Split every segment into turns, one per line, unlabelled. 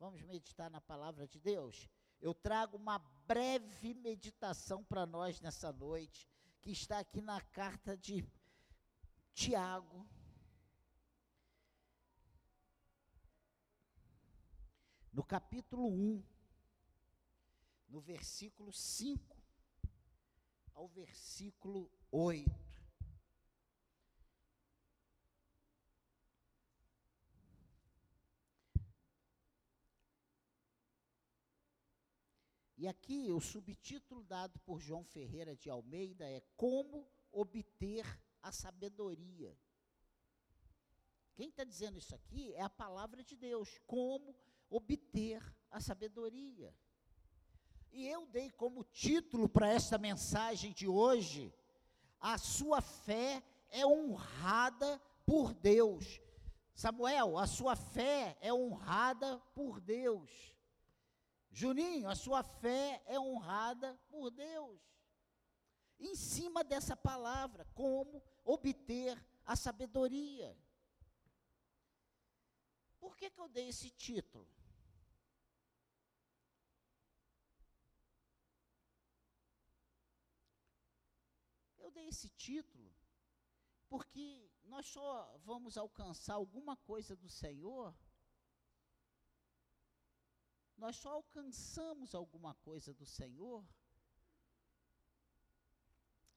Vamos meditar na palavra de Deus? Eu trago uma breve meditação para nós nessa noite, que está aqui na carta de Tiago. No capítulo 1, no versículo 5 ao versículo 8. E aqui o subtítulo dado por João Ferreira de Almeida é Como obter a sabedoria. Quem está dizendo isso aqui é a palavra de Deus. Como obter a sabedoria. E eu dei como título para esta mensagem de hoje: A sua fé é honrada por Deus. Samuel, a sua fé é honrada por Deus. Juninho, a sua fé é honrada por Deus. Em cima dessa palavra, como obter a sabedoria. Por que, que eu dei esse título? Eu dei esse título porque nós só vamos alcançar alguma coisa do Senhor nós só alcançamos alguma coisa do Senhor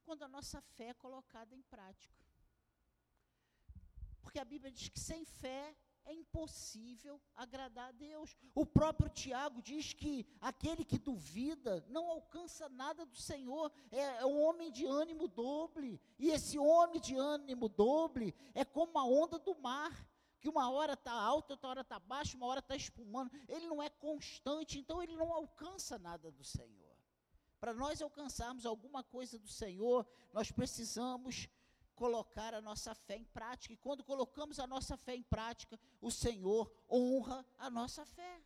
quando a nossa fé é colocada em prática. Porque a Bíblia diz que sem fé é impossível agradar a Deus. O próprio Tiago diz que aquele que duvida não alcança nada do Senhor, é, é um homem de ânimo doble, e esse homem de ânimo doble é como a onda do mar que uma hora está alta, outra hora está baixa, uma hora está espumando. Ele não é constante, então ele não alcança nada do Senhor. Para nós alcançarmos alguma coisa do Senhor, nós precisamos colocar a nossa fé em prática. E quando colocamos a nossa fé em prática, o Senhor honra a nossa fé.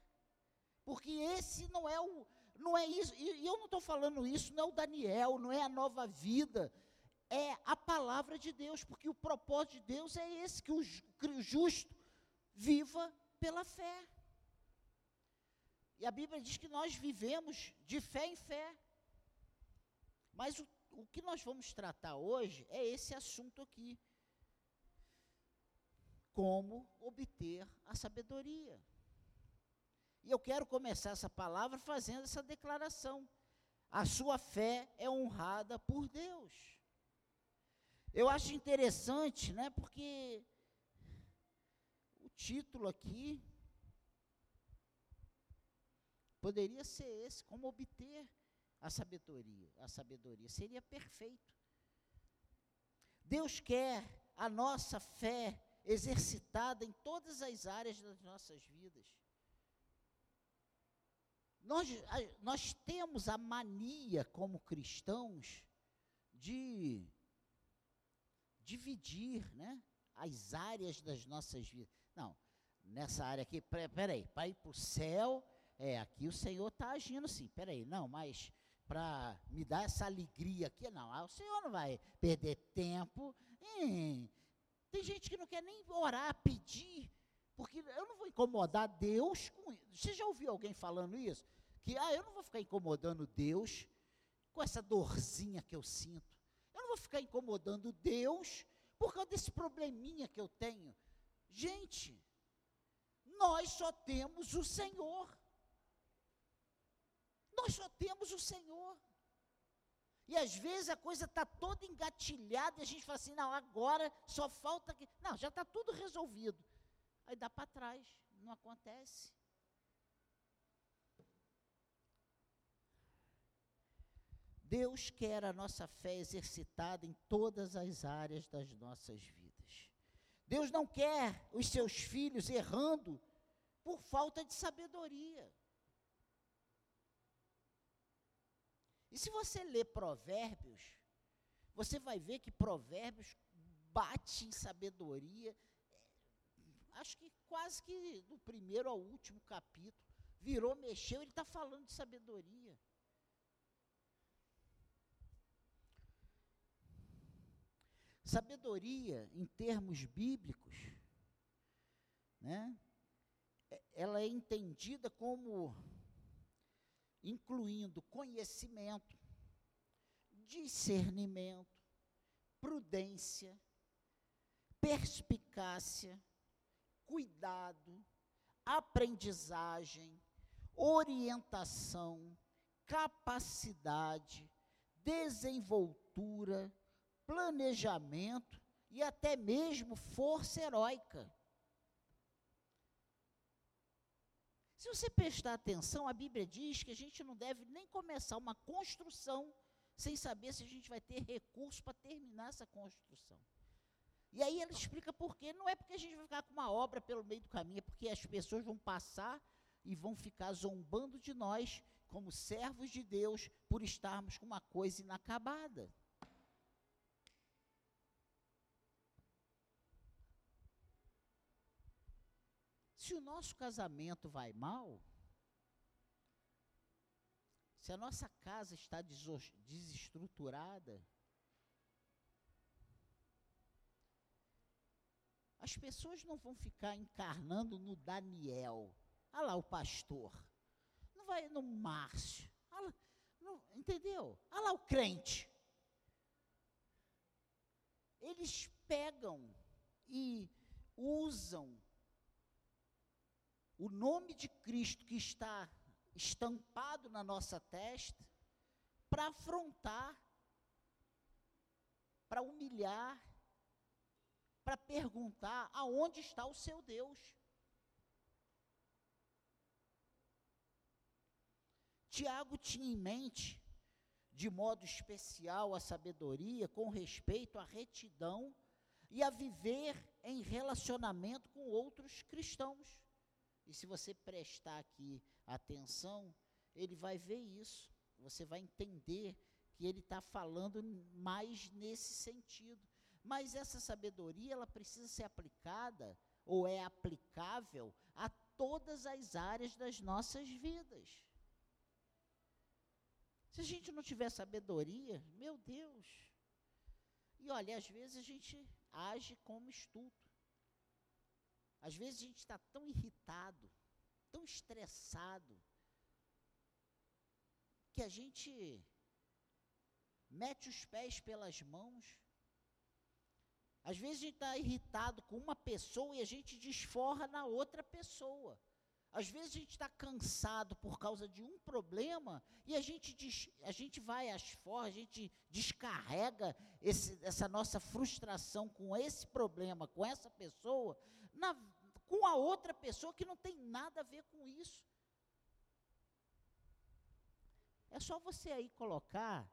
Porque esse não é o não é isso, e eu não estou falando isso, não é o Daniel, não é a nova vida, é a palavra de Deus, porque o propósito de Deus é esse, que o, justo viva pela fé. E a Bíblia diz que nós vivemos de fé em fé. Mas o, o que nós vamos tratar hoje é esse assunto aqui. Como obter a sabedoria. E eu quero começar essa palavra fazendo essa declaração. A sua fé é honrada por Deus. Eu acho interessante, né, porque o título aqui poderia ser esse, como obter a sabedoria. A sabedoria seria perfeito. Deus quer a nossa fé exercitada em todas as áreas das nossas vidas. Nós, nós temos a mania, como cristãos, de dividir né, as áreas das nossas vidas. Não, nessa área aqui, peraí, para ir para o céu, é, aqui o Senhor está agindo sim, peraí, não, mas para me dar essa alegria aqui, não, ah, o Senhor não vai perder tempo. Tem gente que não quer nem orar, pedir, porque eu não vou incomodar Deus com isso. Você já ouviu alguém falando isso? Que, ah, eu não vou ficar incomodando Deus com essa dorzinha que eu sinto. Vou ficar incomodando Deus por causa desse probleminha que eu tenho. Gente, nós só temos o Senhor. Nós só temos o Senhor. E às vezes a coisa está toda engatilhada e a gente fala assim: não, agora só falta que. Não, já está tudo resolvido. Aí dá para trás, não acontece. Deus quer a nossa fé exercitada em todas as áreas das nossas vidas. Deus não quer os seus filhos errando por falta de sabedoria. E se você ler Provérbios, você vai ver que Provérbios bate em sabedoria. Acho que quase que do primeiro ao último capítulo. Virou, mexeu, ele está falando de sabedoria. Sabedoria, em termos bíblicos, né, é, ela é entendida como incluindo conhecimento, discernimento, prudência, perspicácia, cuidado, aprendizagem, orientação, capacidade, desenvoltura, planejamento e até mesmo força heróica. Se você prestar atenção, a Bíblia diz que a gente não deve nem começar uma construção sem saber se a gente vai ter recurso para terminar essa construção. E aí ela explica por quê. Não é porque a gente vai ficar com uma obra pelo meio do caminho, é porque as pessoas vão passar e vão ficar zombando de nós, como servos de Deus, por estarmos com uma coisa inacabada. Se o nosso casamento vai mal, se a nossa casa está desestruturada, as pessoas não vão ficar encarnando no Daniel. Olha lá o pastor. Não vai no Márcio. Lá, não, entendeu? Olha lá o crente. Eles pegam e usam o nome de Cristo que está estampado na nossa testa para afrontar, para humilhar, para perguntar aonde está o seu Deus. Tiago tinha em mente, de modo especial, a sabedoria com respeito à retidão e a viver em relacionamento com outros cristãos. E se você prestar aqui atenção, ele vai ver isso. Você vai entender que ele está falando mais nesse sentido. Mas essa sabedoria, ela precisa ser aplicada, ou é aplicável, a todas as áreas das nossas vidas. Se a gente não tiver sabedoria, meu Deus. E olha, às vezes a gente age como estúpido. Às vezes a gente está tão irritado, tão estressado, que a gente mete os pés pelas mãos. Às vezes a gente está irritado com uma pessoa e a gente desforra na outra pessoa. Às vezes a gente está cansado por causa de um problema e a gente, des, a gente vai às forras, a gente descarrega esse, essa nossa frustração com esse problema, com essa pessoa, na, com a outra pessoa que não tem nada a ver com isso. É só você aí colocar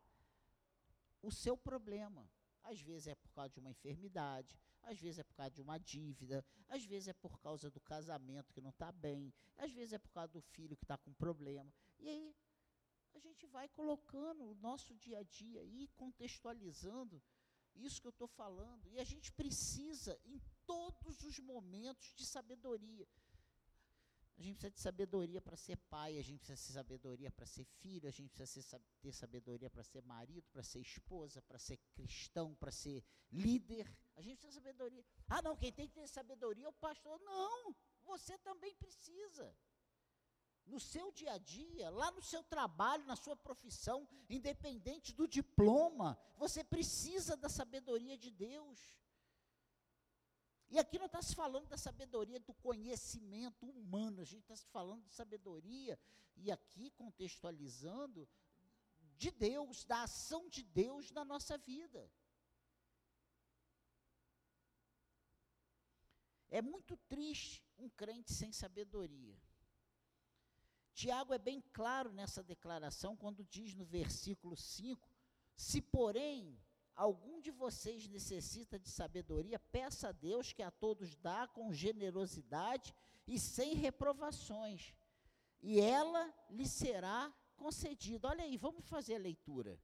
o seu problema. Às vezes é por causa de uma enfermidade, às vezes é por causa de uma dívida, às vezes é por causa do casamento que não está bem, às vezes é por causa do filho que está com problema. E aí a gente vai colocando o nosso dia a dia aí, contextualizando isso que eu estou falando. E a gente precisa, em todos os momentos, de sabedoria. A gente precisa de sabedoria para ser pai, a gente precisa de sabedoria para ser filho, a gente precisa ter sabedoria para ser marido, para ser esposa, para ser cristão, para ser líder. A gente precisa de sabedoria. Ah, não, quem tem que ter sabedoria é o pastor. Não, você também precisa no seu dia a dia, lá no seu trabalho, na sua profissão, independente do diploma, você precisa da sabedoria de Deus. E aqui não está se falando da sabedoria do conhecimento humano, a gente está se falando de sabedoria, e aqui contextualizando, de Deus, da ação de Deus na nossa vida. É muito triste um crente sem sabedoria. Tiago é bem claro nessa declaração quando diz no versículo 5: Se, porém, algum de vocês necessita de sabedoria, peça a Deus que a todos dá com generosidade e sem reprovações, e ela lhe será concedida. Olha aí, vamos fazer a leitura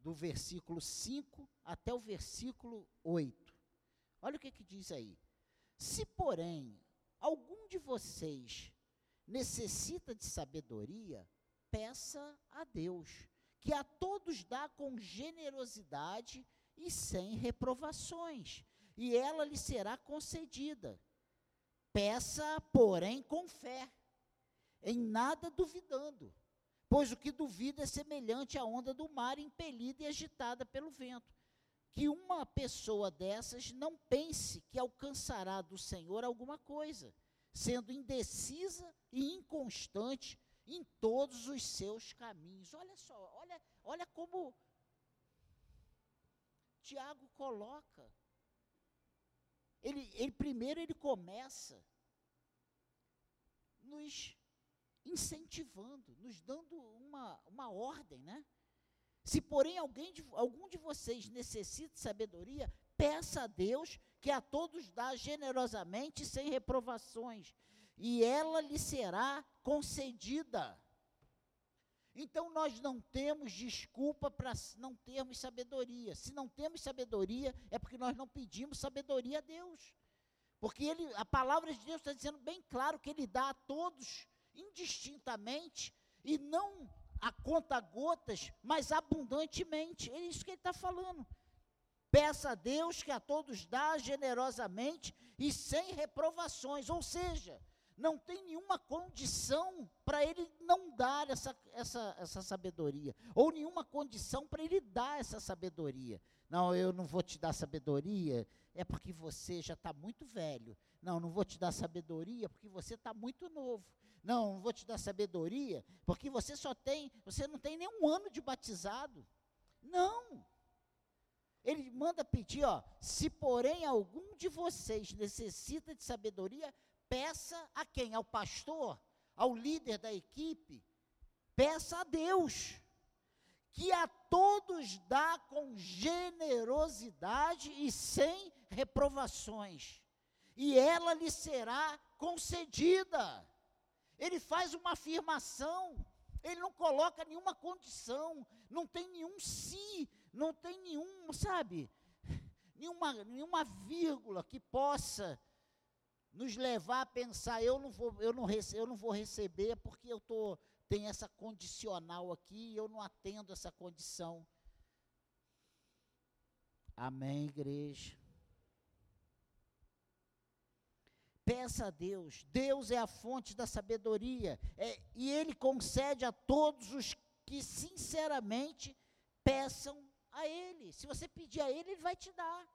do versículo 5 até o versículo 8. Olha o que, que diz aí. Se, porém, algum de vocês necessita de sabedoria, peça a Deus, que a todos dá com generosidade e sem reprovações, e ela lhe será concedida. Peça, porém, com fé, em nada duvidando, pois o que duvida é semelhante à onda do mar impelida e agitada pelo vento. Que uma pessoa dessas não pense que alcançará do Senhor alguma coisa, sendo indecisa e inconstante em todos os seus caminhos. Olha só, olha, olha como Tiago coloca ele, ele primeiro ele começa nos incentivando, nos dando uma, uma ordem, né? Se porém alguém de, algum de vocês necessita de sabedoria, peça a Deus que a todos dá generosamente sem reprovações, e ela lhe será concedida. Então nós não temos desculpa para não termos sabedoria. Se não temos sabedoria, é porque nós não pedimos sabedoria a Deus. Porque ele, a palavra de Deus está dizendo bem claro que ele dá a todos indistintamente e não a conta gotas, mas abundantemente. É isso que ele está falando. Peça a Deus que a todos dá generosamente e sem reprovações. Ou seja, não tem nenhuma condição para ele não dar essa, essa, essa sabedoria, ou nenhuma condição para ele dar essa sabedoria. Não, eu não vou te dar sabedoria, é porque você já está muito velho. Não, não vou te dar sabedoria porque você está muito novo. Não, não vou te dar sabedoria porque você só tem, você não tem nenhum ano de batizado. Não. Ele manda pedir, ó, se porém algum de vocês necessita de sabedoria, peça a quem? Ao pastor, ao líder da equipe, peça a Deus, que a todos dá com generosidade e sem reprovações, e ela lhe será concedida. Ele faz uma afirmação, ele não coloca nenhuma condição, não tem nenhum si, não tem nenhum, sabe, nenhuma, nenhuma vírgula que possa nos levar a pensar, eu não vou, eu não, rece, eu não vou receber porque eu tô, tenho essa condicional aqui, eu não atendo essa condição. Amém, igreja. Peça a Deus, Deus é a fonte da sabedoria, é, e Ele concede a todos os que sinceramente peçam a Ele. Se você pedir a Ele, Ele vai te dar.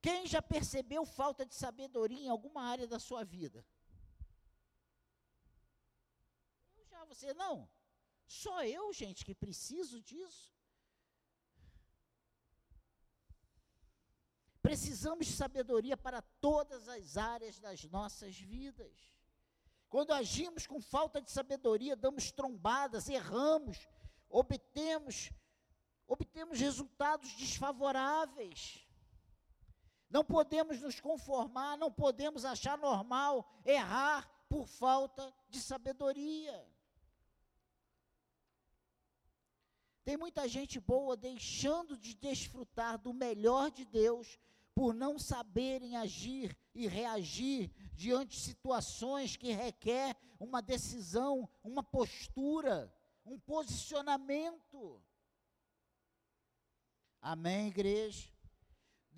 Quem já percebeu falta de sabedoria em alguma área da sua vida? Eu já, você não. Só eu, gente, que preciso disso. Precisamos de sabedoria para todas as áreas das nossas vidas. Quando agimos com falta de sabedoria, damos trombadas, erramos, obtemos obtemos resultados desfavoráveis. Não podemos nos conformar, não podemos achar normal errar por falta de sabedoria. Tem muita gente boa deixando de desfrutar do melhor de Deus por não saberem agir e reagir diante de situações que requer uma decisão, uma postura, um posicionamento. Amém, igreja?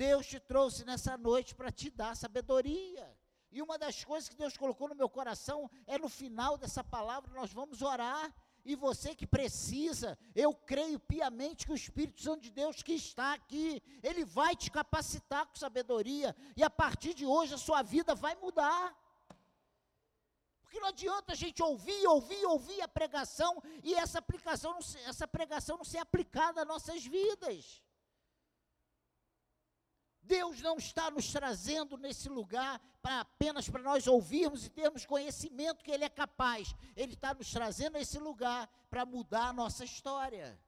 Deus te trouxe nessa noite para te dar sabedoria. E uma das coisas que Deus colocou no meu coração é no final dessa palavra nós vamos orar. E você que precisa, eu creio piamente que o Espírito Santo de Deus que está aqui, ele vai te capacitar com sabedoria, e a partir de hoje a sua vida vai mudar. Porque não adianta a gente ouvir, ouvir, ouvir a pregação e essa aplicação, essa pregação não ser aplicada às nossas vidas. Deus não está nos trazendo nesse lugar para apenas para nós ouvirmos e termos conhecimento que Ele é capaz. Ele está nos trazendo a esse lugar para mudar a nossa história.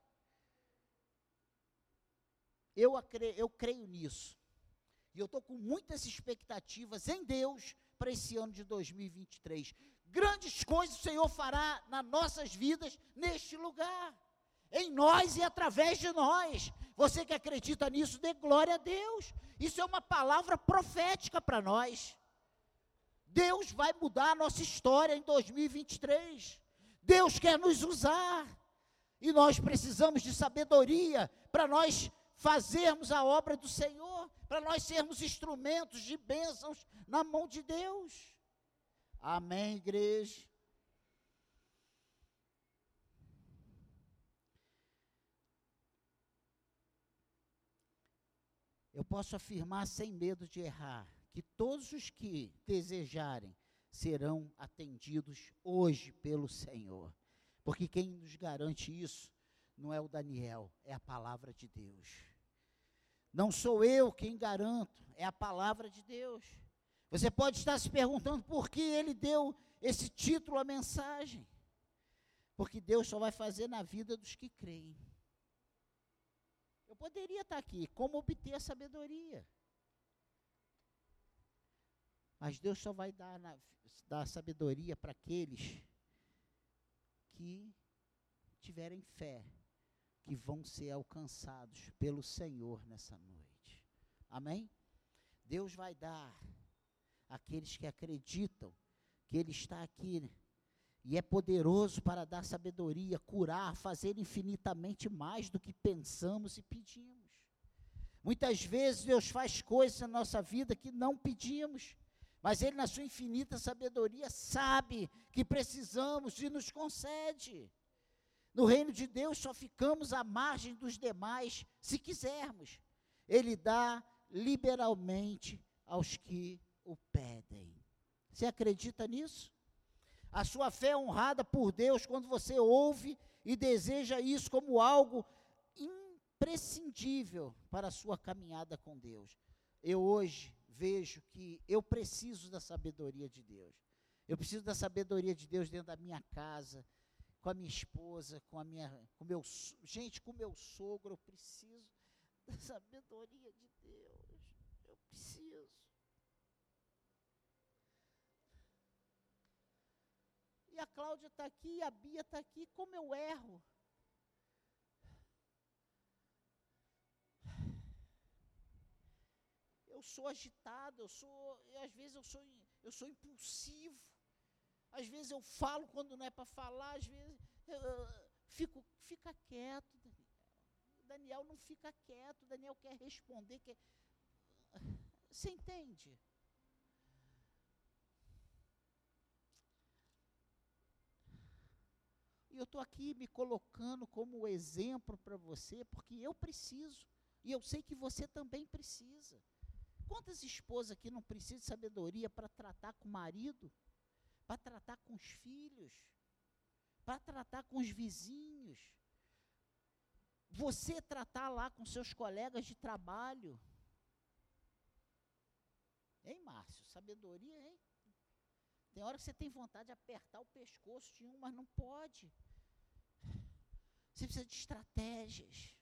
Eu, eu creio nisso. E eu estou com muitas expectativas em Deus para esse ano de 2023. Grandes coisas o Senhor fará nas nossas vidas neste lugar em nós e através de nós. Você que acredita nisso, dê glória a Deus. Isso é uma palavra profética para nós. Deus vai mudar a nossa história em 2023. Deus quer nos usar. E nós precisamos de sabedoria para nós fazermos a obra do Senhor, para nós sermos instrumentos de bênçãos na mão de Deus. Amém, igreja? Eu posso afirmar sem medo de errar que todos os que desejarem serão atendidos hoje pelo Senhor. Porque quem nos garante isso não é o Daniel, é a palavra de Deus. Não sou eu quem garanto, é a palavra de Deus. Você pode estar se perguntando por que ele deu esse título à mensagem. Porque Deus só vai fazer na vida dos que creem. Poderia estar aqui, como obter a sabedoria. Mas Deus só vai dar, na, dar sabedoria para aqueles que tiverem fé, que vão ser alcançados pelo Senhor nessa noite. Amém? Deus vai dar àqueles que acreditam que Ele está aqui e é poderoso para dar sabedoria, curar, fazer infinitamente mais do que pensamos e pedimos. Muitas vezes Deus faz coisas na nossa vida que não pedimos, mas Ele, na sua infinita sabedoria, sabe que precisamos e nos concede. No reino de Deus só ficamos à margem dos demais, se quisermos. Ele dá liberalmente aos que o pedem. Você acredita nisso? A sua fé é honrada por Deus quando você ouve e deseja isso como algo imprescindível para a sua caminhada com Deus. Eu hoje vejo que eu preciso da sabedoria de Deus. Eu preciso da sabedoria de Deus dentro da minha casa, com a minha esposa, com a minha, com meu, gente, com meu sogro, eu preciso da sabedoria de Deus. Eu preciso. E a Cláudia está aqui, a Bia está aqui, como eu erro. Eu sou agitado, eu sou, às vezes eu sou, eu sou impulsivo. Às vezes eu falo quando não é para falar, às vezes eu, eu, fico, fica quieto, Daniel. Daniel não fica quieto, Daniel quer responder, quer... Você entende? E eu estou aqui me colocando como exemplo para você, porque eu preciso. E eu sei que você também precisa. Quantas esposas aqui não precisam de sabedoria para tratar com o marido, para tratar com os filhos, para tratar com os vizinhos? Você tratar lá com seus colegas de trabalho. Hein, Márcio? Sabedoria, hein? Tem hora que você tem vontade de apertar o pescoço de um, mas não pode. Você precisa de estratégias.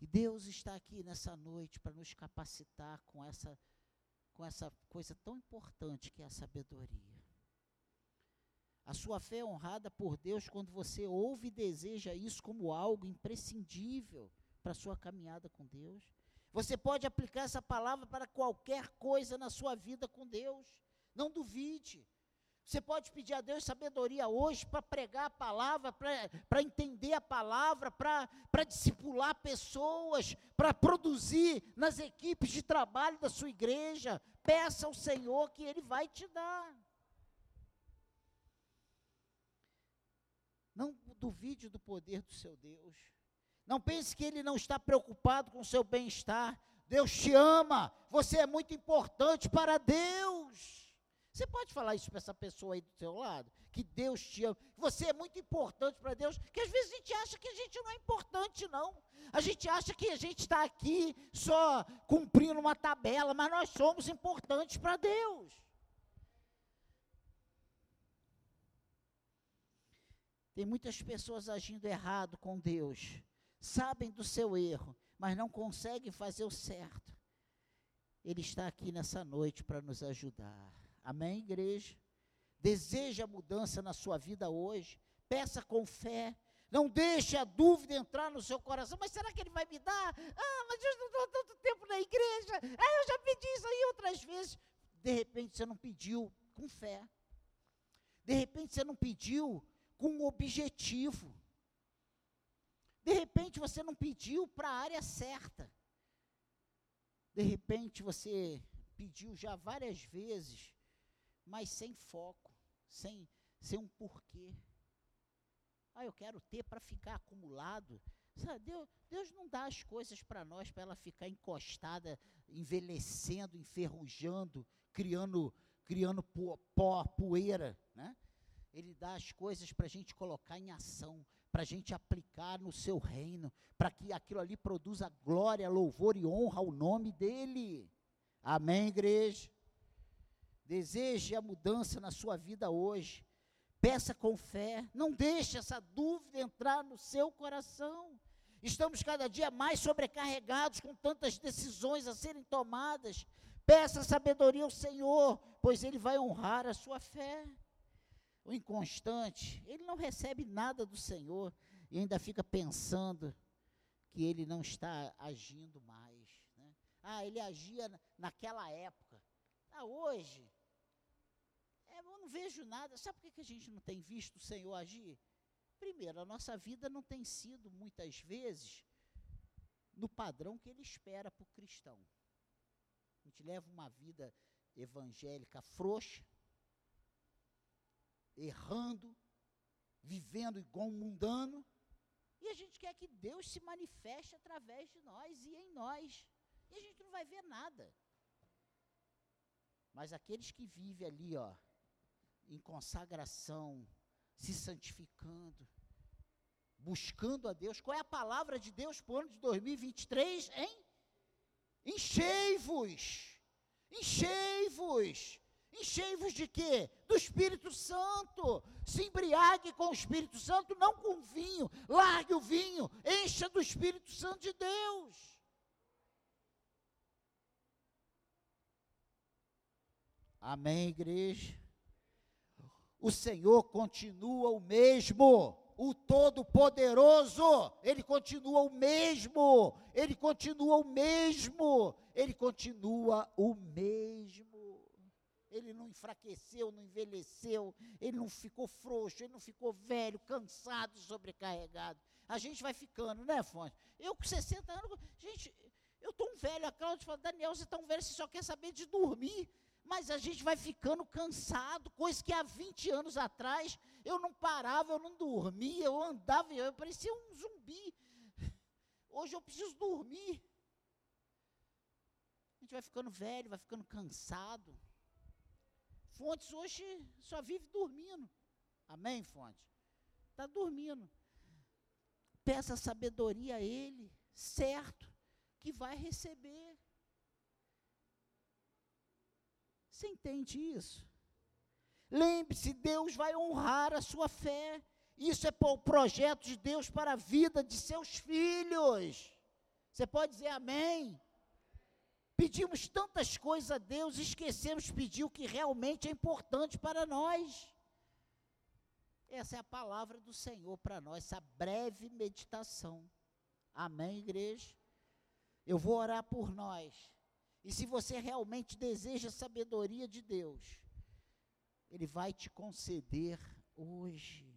E Deus está aqui nessa noite para nos capacitar com essa, com essa coisa tão importante que é a sabedoria. A sua fé é honrada por Deus quando você ouve e deseja isso como algo imprescindível para a sua caminhada com Deus. Você pode aplicar essa palavra para qualquer coisa na sua vida com Deus. Não duvide. Você pode pedir a Deus sabedoria hoje para pregar a palavra, para entender a palavra, para discipular pessoas, para produzir nas equipes de trabalho da sua igreja. Peça ao Senhor que Ele vai te dar. Não duvide do poder do seu Deus. Não pense que ele não está preocupado com o seu bem-estar. Deus te ama, você é muito importante para Deus. Você pode falar isso para essa pessoa aí do seu lado? Que Deus te ama, você é muito importante para Deus, que às vezes a gente acha que a gente não é importante, não. A gente acha que a gente está aqui só cumprindo uma tabela, mas nós somos importantes para Deus. Tem muitas pessoas agindo errado com Deus sabem do seu erro, mas não conseguem fazer o certo. Ele está aqui nessa noite para nos ajudar. Amém, igreja? Deseja mudança na sua vida hoje. Peça com fé. Não deixe a dúvida entrar no seu coração. Mas será que ele vai me dar? Ah, mas eu estou tanto tempo na igreja. Ah, eu já pedi isso aí outras vezes. De repente você não pediu com fé. De repente você não pediu com um objetivo. De repente você não pediu para a área certa. De repente você pediu já várias vezes, mas sem foco, sem, sem um porquê. Ah, eu quero ter para ficar acumulado. Sabe, Deus, Deus não dá as coisas para nós para ela ficar encostada, envelhecendo, enferrujando, criando, criando pó, poeira. Né? Ele dá as coisas para a gente colocar em ação, para a gente aplicar no seu reino, para que aquilo ali produza glória, louvor e honra ao nome dEle. Amém, igreja? Deseje a mudança na sua vida hoje. Peça com fé. Não deixe essa dúvida entrar no seu coração. Estamos cada dia mais sobrecarregados com tantas decisões a serem tomadas. Peça sabedoria ao Senhor, pois Ele vai honrar a sua fé o inconstante, ele não recebe nada do Senhor e ainda fica pensando que ele não está agindo mais. Né? Ah, ele agia naquela época. Ah, hoje, é, eu não vejo nada. Sabe por que a gente não tem visto o Senhor agir? Primeiro, a nossa vida não tem sido, muitas vezes, no padrão que ele espera para o cristão. A gente leva uma vida evangélica frouxa, errando, vivendo igual um mundano, e a gente quer que Deus se manifeste através de nós e em nós. E a gente não vai ver nada. Mas aqueles que vivem ali, ó, em consagração, se santificando, buscando a Deus, qual é a palavra de Deus para o ano de 2023, hein? Enchei-vos, enchei-vos, Enchei-vos de quê? Do Espírito Santo. Se embriague com o Espírito Santo, não com vinho. Largue o vinho, encha do Espírito Santo de Deus. Amém, igreja? O Senhor continua o mesmo, o Todo-Poderoso, Ele continua o mesmo, Ele continua o mesmo, Ele continua o mesmo ele não enfraqueceu, não envelheceu, ele não ficou frouxo, ele não ficou velho, cansado, sobrecarregado. A gente vai ficando, né, Fonte? Eu com 60 anos, gente, eu estou um velho, a Cláudia fala, Daniel, você está um velho, você só quer saber de dormir. Mas a gente vai ficando cansado, coisa que há 20 anos atrás eu não parava, eu não dormia, eu andava, eu parecia um zumbi. Hoje eu preciso dormir. A gente vai ficando velho, vai ficando cansado. Fontes hoje só vive dormindo. Amém, Fonte? Está dormindo. Peça sabedoria a Ele, certo, que vai receber. Você entende isso? Lembre-se, Deus vai honrar a sua fé. Isso é o projeto de Deus para a vida de seus filhos. Você pode dizer amém? Pedimos tantas coisas a Deus, esquecemos de pedir o que realmente é importante para nós. Essa é a palavra do Senhor para nós, essa breve meditação. Amém, igreja? Eu vou orar por nós. E se você realmente deseja a sabedoria de Deus, Ele vai te conceder hoje.